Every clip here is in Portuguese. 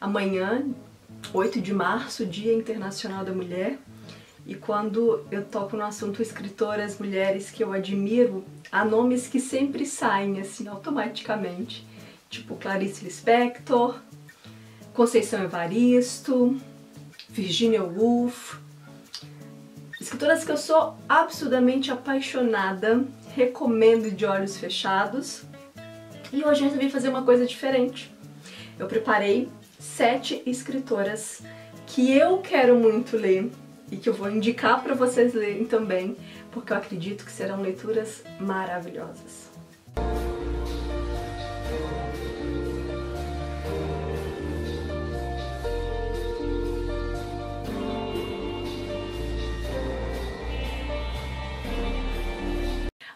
Amanhã, 8 de março, Dia Internacional da Mulher, e quando eu toco no assunto escritoras mulheres que eu admiro, há nomes que sempre saem assim automaticamente, tipo Clarice Lispector, Conceição Evaristo, Virginia Woolf, escritoras que eu sou absurdamente apaixonada, recomendo de olhos fechados. E hoje eu resolvi fazer uma coisa diferente. Eu preparei sete escritoras que eu quero muito ler e que eu vou indicar para vocês lerem também, porque eu acredito que serão leituras maravilhosas.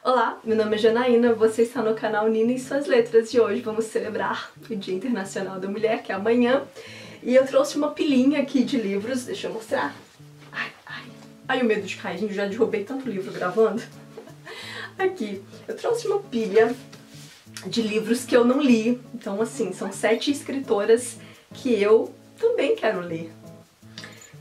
Olá, meu nome é Janaína, você está no canal Nina e Suas Letras e hoje vamos celebrar o Dia Internacional da Mulher, que é amanhã. E eu trouxe uma pilinha aqui de livros, deixa eu mostrar. Ai, ai, ai o medo de cair, gente, já derrubei tanto livro gravando. Aqui, eu trouxe uma pilha de livros que eu não li, então assim, são sete escritoras que eu também quero ler.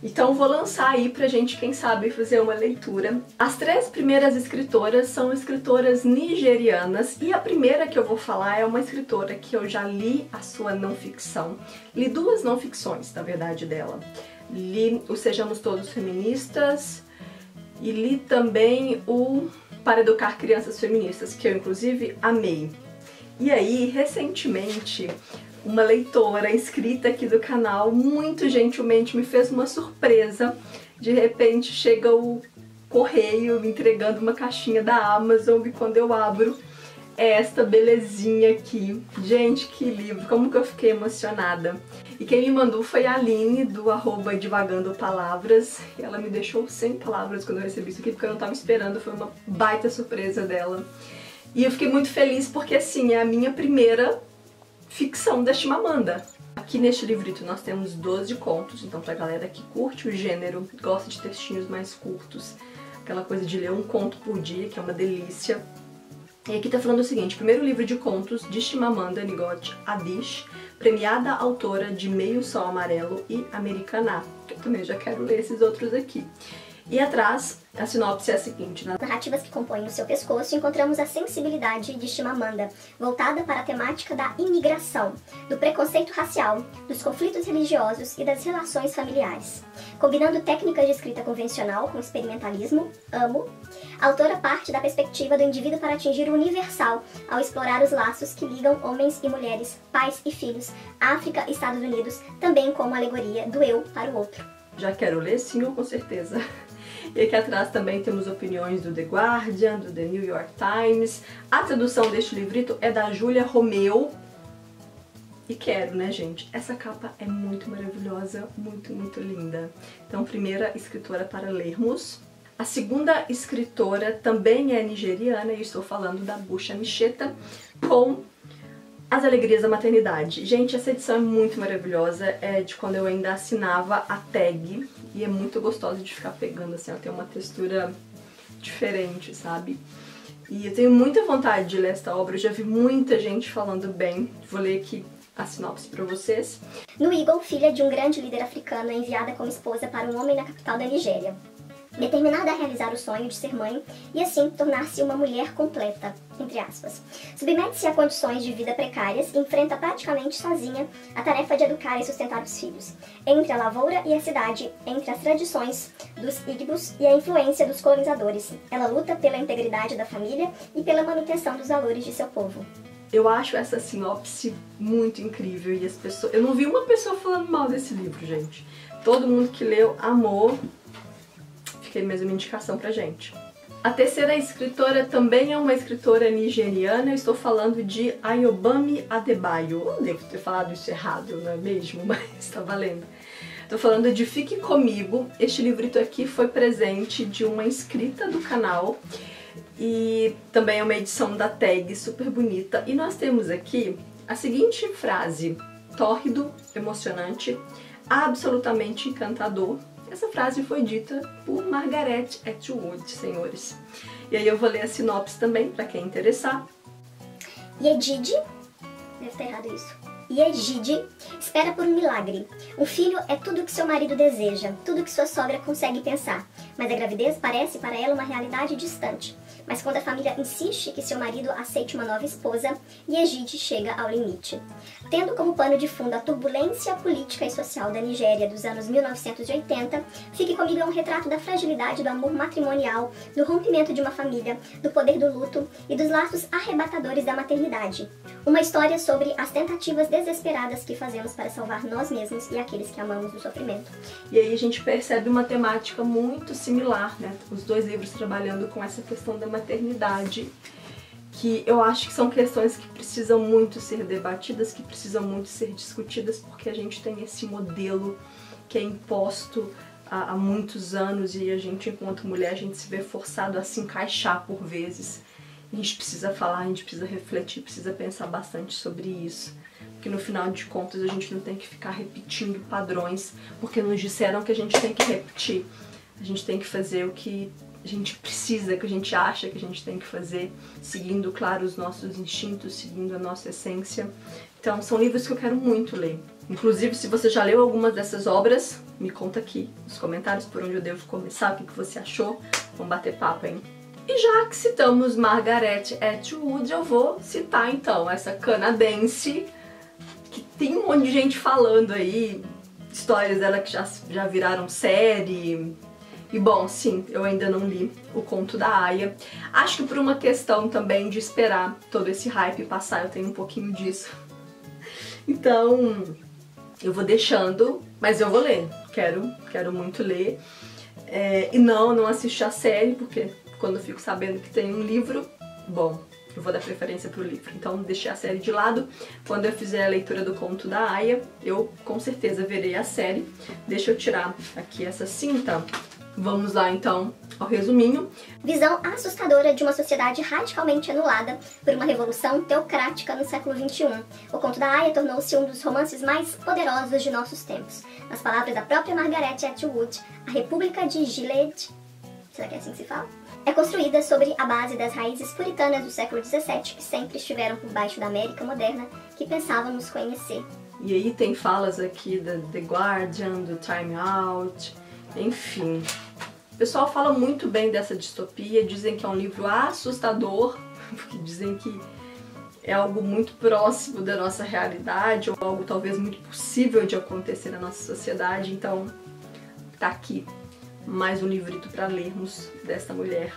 Então vou lançar aí pra gente, quem sabe, fazer uma leitura. As três primeiras escritoras são escritoras nigerianas e a primeira que eu vou falar é uma escritora que eu já li a sua não ficção. Li duas não ficções, na verdade, dela. Li o Sejamos Todos Feministas e li também o Para Educar Crianças Feministas, que eu inclusive amei. E aí, recentemente, uma leitora inscrita aqui do canal, muito gentilmente me fez uma surpresa. De repente chega o correio me entregando uma caixinha da Amazon e quando eu abro é esta belezinha aqui. Gente, que livro, como que eu fiquei emocionada. E quem me mandou foi a Aline, do arroba Divagando Palavras. E ela me deixou sem palavras quando eu recebi isso aqui, porque eu não estava esperando, foi uma baita surpresa dela. E eu fiquei muito feliz porque, assim, é a minha primeira ficção da Chimamanda. Aqui neste livrito nós temos 12 contos, então pra galera que curte o gênero, gosta de textinhos mais curtos, aquela coisa de ler um conto por dia, que é uma delícia. E aqui tá falando o seguinte, primeiro livro de contos de Chimamanda Ngozi Adichie, premiada autora de Meio Sol Amarelo e Americaná, eu também já quero ler esses outros aqui. E atrás, a sinopse é a seguinte. Nas narrativas que compõem o seu pescoço, encontramos a sensibilidade de Chimamanda, voltada para a temática da imigração, do preconceito racial, dos conflitos religiosos e das relações familiares. Combinando técnicas de escrita convencional com experimentalismo, amo, a autora parte da perspectiva do indivíduo para atingir o universal, ao explorar os laços que ligam homens e mulheres, pais e filhos, África e Estados Unidos, também como alegoria do eu para o outro. Já quero ler, sim, com certeza. E aqui atrás também temos opiniões do The Guardian, do The New York Times. A tradução deste livrito é da Julia Romeu. E quero, né, gente? Essa capa é muito maravilhosa, muito, muito linda. Então, primeira escritora para lermos. A segunda escritora também é nigeriana, e estou falando da Busha Micheta, com As Alegrias da Maternidade. Gente, essa edição é muito maravilhosa, é de quando eu ainda assinava a tag, e é muito gostosa de ficar pegando, assim, ela tem uma textura diferente, sabe? E eu tenho muita vontade de ler esta obra, eu já vi muita gente falando bem. Vou ler aqui a sinopse para vocês. No Eagle, filha de um grande líder africano, é enviada como esposa para um homem na capital da Nigéria determinada a realizar o sonho de ser mãe e assim tornar-se uma mulher completa, entre aspas. Submete-se a condições de vida precárias e enfrenta praticamente sozinha a tarefa de educar e sustentar os filhos. Entre a lavoura e a cidade, entre as tradições dos Igbos e a influência dos colonizadores, ela luta pela integridade da família e pela manutenção dos valores de seu povo. Eu acho essa sinopse muito incrível e as pessoas... Eu não vi uma pessoa falando mal desse livro, gente. Todo mundo que leu amou aí mais uma indicação pra gente. A terceira escritora também é uma escritora nigeriana, eu estou falando de Ayobami Adebayo. Eu não devo ter falado isso errado, não é mesmo? Mas está valendo. Estou falando de Fique Comigo. Este livrito aqui foi presente de uma inscrita do canal e também é uma edição da tag super bonita. E nós temos aqui a seguinte frase, tórrido, emocionante, absolutamente encantador, essa frase foi dita por Margaret Atwood, senhores. E aí eu vou ler a sinopse também, para quem interessar. Yedid, deve estar errado isso, Egide espera por um milagre. Um filho é tudo que seu marido deseja, tudo que sua sogra consegue pensar, mas a gravidez parece para ela uma realidade distante. Mas quando a família insiste que seu marido aceite uma nova esposa, Yejide chega ao limite. Tendo como pano de fundo a turbulência política e social da Nigéria dos anos 1980, Fique Comigo é um retrato da fragilidade do amor matrimonial, do rompimento de uma família, do poder do luto e dos laços arrebatadores da maternidade. Uma história sobre as tentativas desesperadas que fazemos para salvar nós mesmos e aqueles que amamos do sofrimento. E aí a gente percebe uma temática muito similar, né? Os dois livros trabalhando com essa questão da maternidade, que eu acho que são questões que precisam muito ser debatidas, que precisam muito ser discutidas, porque a gente tem esse modelo que é imposto há, há muitos anos e a gente, enquanto mulher, a gente se vê forçado a se encaixar por vezes. A gente precisa falar, a gente precisa refletir, precisa pensar bastante sobre isso. Porque no final de contas a gente não tem que ficar repetindo padrões, porque nos disseram que a gente tem que repetir. A gente tem que fazer o que a gente precisa, que a gente acha que a gente tem que fazer, seguindo, claro, os nossos instintos, seguindo a nossa essência. Então, são livros que eu quero muito ler. Inclusive, se você já leu algumas dessas obras, me conta aqui nos comentários por onde eu devo começar, o que você achou. Vamos bater papo, hein? E já que citamos Margaret Atwood, eu vou citar então essa canadense que tem um monte de gente falando aí, histórias dela que já, já viraram série, e bom, sim, eu ainda não li o conto da Aya. Acho que por uma questão também de esperar todo esse hype passar, eu tenho um pouquinho disso. Então, eu vou deixando, mas eu vou ler. Quero, quero muito ler. É, e não, não assisti a série, porque quando eu fico sabendo que tem um livro, bom, eu vou dar preferência pro livro. Então deixei a série de lado. Quando eu fizer a leitura do conto da Aya, eu com certeza verei a série. Deixa eu tirar aqui essa cinta Vamos lá então ao resuminho. Visão assustadora de uma sociedade radicalmente anulada por uma revolução teocrática no século XXI. O conto da Aya tornou-se um dos romances mais poderosos de nossos tempos. Nas palavras da própria Margaret Atwood, a República de Gilead, será que é assim que se fala? É construída sobre a base das raízes puritanas do século XVII, que sempre estiveram por baixo da América moderna, que pensávamos conhecer. E aí tem falas aqui da The Guardian, do Time Out, enfim, o pessoal fala muito bem dessa distopia, dizem que é um livro assustador, porque dizem que é algo muito próximo da nossa realidade, ou algo talvez muito possível de acontecer na nossa sociedade. Então, tá aqui mais um livrito para lermos dessa mulher,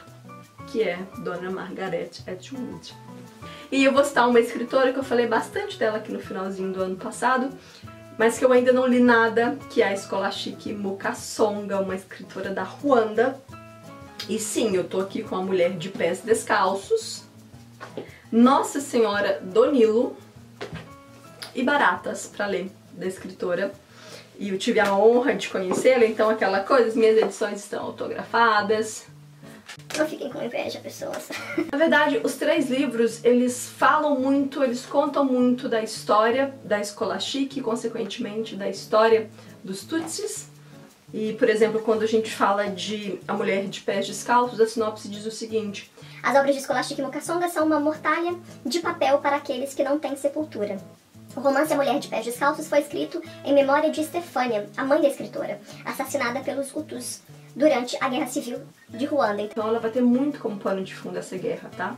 que é Dona Margaret Atwood. E eu vou citar uma escritora que eu falei bastante dela aqui no finalzinho do ano passado, mas que eu ainda não li nada, que é a Escola Chique Mukasonga, uma escritora da Ruanda. E sim, eu tô aqui com a mulher de pés descalços, Nossa Senhora do Nilo e Baratas para ler da escritora. E eu tive a honra de conhecê-la, então aquela coisa, as minhas edições estão autografadas, não fiquem com inveja, pessoas. Na verdade, os três livros, eles falam muito, eles contam muito da história da escola chique, consequentemente da história dos Tutsis. E, por exemplo, quando a gente fala de A Mulher de Pés Descalços, a sinopse diz o seguinte. As obras de Scholastic Mukasonga são uma mortalha de papel para aqueles que não têm sepultura. O romance A Mulher de Pés Descalços foi escrito em memória de Stefania, a mãe da escritora, assassinada pelos Hutus durante a Guerra Civil de Ruanda. Então ela vai ter muito como pano de fundo essa guerra, tá?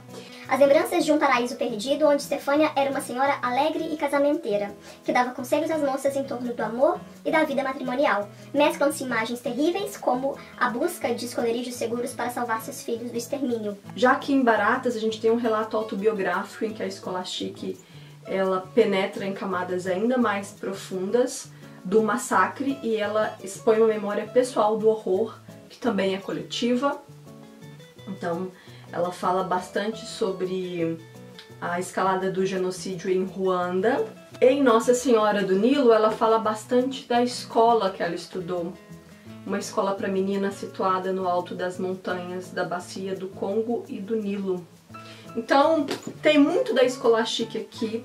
As lembranças de um paraíso perdido, onde Stefania era uma senhora alegre e casamenteira, que dava conselhos às moças em torno do amor e da vida matrimonial. Mesclam-se imagens terríveis, como a busca de esconderijos seguros para salvar seus filhos do extermínio. Já que em Baratas a gente tem um relato autobiográfico em que a escola chique ela penetra em camadas ainda mais profundas do massacre e ela expõe uma memória pessoal do horror que também é coletiva. Então, ela fala bastante sobre a escalada do genocídio em Ruanda. Em Nossa Senhora do Nilo, ela fala bastante da escola que ela estudou. Uma escola para meninas situada no alto das montanhas da bacia do Congo e do Nilo. Então, tem muito da escola chique aqui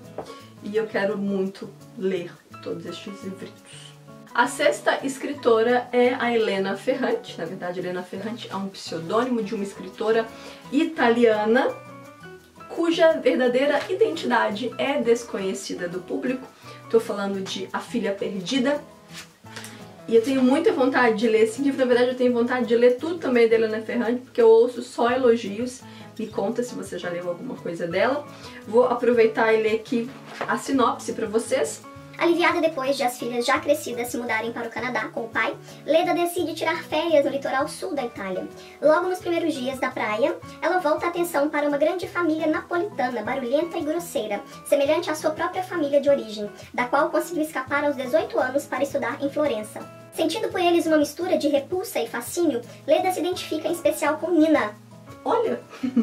e eu quero muito ler todos estes livritos. A sexta escritora é a Helena Ferrante. Na verdade, Helena Ferrante é um pseudônimo de uma escritora italiana cuja verdadeira identidade é desconhecida do público, Tô falando de A Filha Perdida. E eu tenho muita vontade de ler esse livro, na verdade eu tenu vontade de ler tudo também da Helena Ferrante, porque eu ouço só elogios. Me conta se você já leu alguma coisa dela. Vou aproveitar e ler aqui a sinopse para vocês. Aliviada depois de as filhas já crescidas se mudarem para o Canadá com o pai, Leda decide tirar férias no litoral sul da Itália. Logo nos primeiros dias da praia, ela volta a atenção para uma grande família napolitana, barulhenta e grosseira, semelhante à sua própria família de origem, da qual conseguiu escapar aos 18 anos para estudar em Florença. Sentindo por eles uma mistura de repulsa e fascínio, Leda se identifica em especial com Nina, Olha!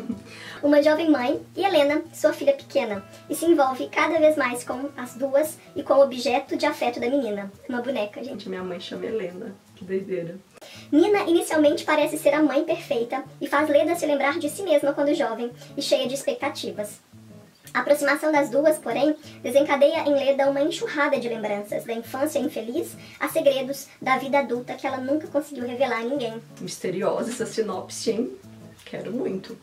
uma jovem mãe, e Helena, sua filha pequena, e se envolve cada vez mais com as duas e com o objeto de afeto da menina, uma boneca, gente. Minha mãe chama Helena, que doideira. Nina inicialmente parece ser a mãe perfeita e faz Leda se lembrar de si mesma quando jovem e cheia de expectativas. A aproximação das duas, porém, desencadeia em Leda uma enxurrada de lembranças da infância infeliz a segredos da vida adulta que ela nunca conseguiu revelar a ninguém. Misteriosa essa sinopse, hein? Quero muito.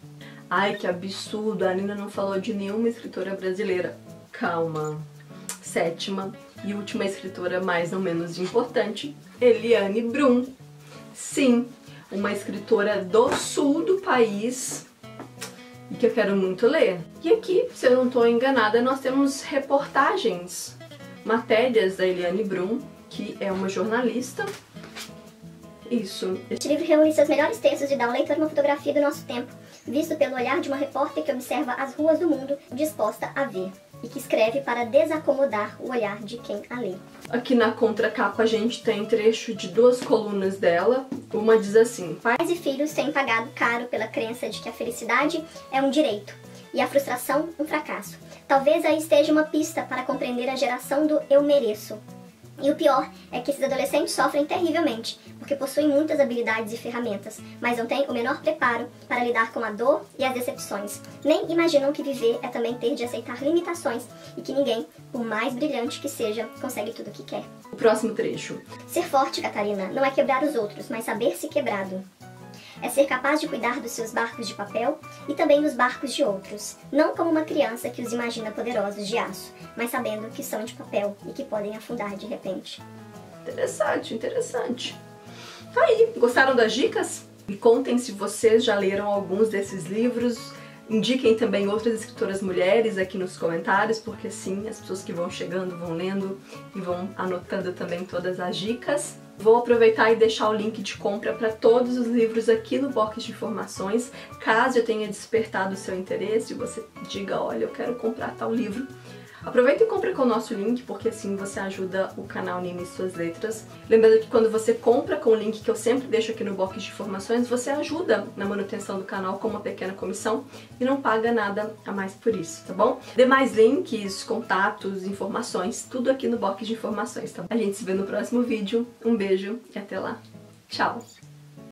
Ai, que absurdo, a Nina não falou de nenhuma escritora brasileira. Calma. Sétima e última escritora mais ou menos importante, Eliane Brum. Sim, uma escritora do sul do país e que eu quero muito ler. E aqui, se eu não estou enganada, nós temos reportagens, matérias da Eliane Brum, que é uma jornalista isso. Este livro reúne seus melhores textos e dá ao leitor uma fotografia do nosso tempo, visto pelo olhar de uma repórter que observa as ruas do mundo disposta a ver e que escreve para desacomodar o olhar de quem a lê. Aqui na contracapa a gente tem trecho de duas colunas dela. Uma diz assim: Pais e filhos têm pagado caro pela crença de que a felicidade é um direito e a frustração um fracasso. Talvez aí esteja uma pista para compreender a geração do eu mereço, e o pior é que esses adolescentes sofrem terrivelmente, porque possuem muitas habilidades e ferramentas, mas não têm o menor preparo para lidar com a dor e as decepções. Nem imaginam que viver é também ter de aceitar limitações e que ninguém, por mais brilhante que seja, consegue tudo o que quer. O próximo trecho. Ser forte, Catarina, não é quebrar os outros, mas saber se quebrado é ser capaz de cuidar dos seus barcos de papel e também dos barcos de outros, não como uma criança que os imagina poderosos de aço, mas sabendo que são de papel e que podem afundar de repente. Interessante, interessante. Tá aí, gostaram das dicas? Me contem se vocês já leram alguns desses livros. Indiquem também outras escritoras mulheres aqui nos comentários, porque sim, as pessoas que vão chegando vão lendo e vão anotando também todas as dicas. Vou aproveitar e deixar o link de compra para todos os livros aqui no box de informações. Caso eu tenha despertado o seu interesse, você diga, olha, eu quero comprar tal livro, Aproveita e compra com o nosso link, porque assim você ajuda o canal Nime e suas letras. Lembrando que quando você compra com o link que eu sempre deixo aqui no box de informações, você ajuda na manutenção do canal com uma pequena comissão e não paga nada a mais por isso, tá bom? Demais links, contatos, informações, tudo aqui no box de informações, tá? A gente se vê no próximo vídeo. Um beijo e até lá. Tchau!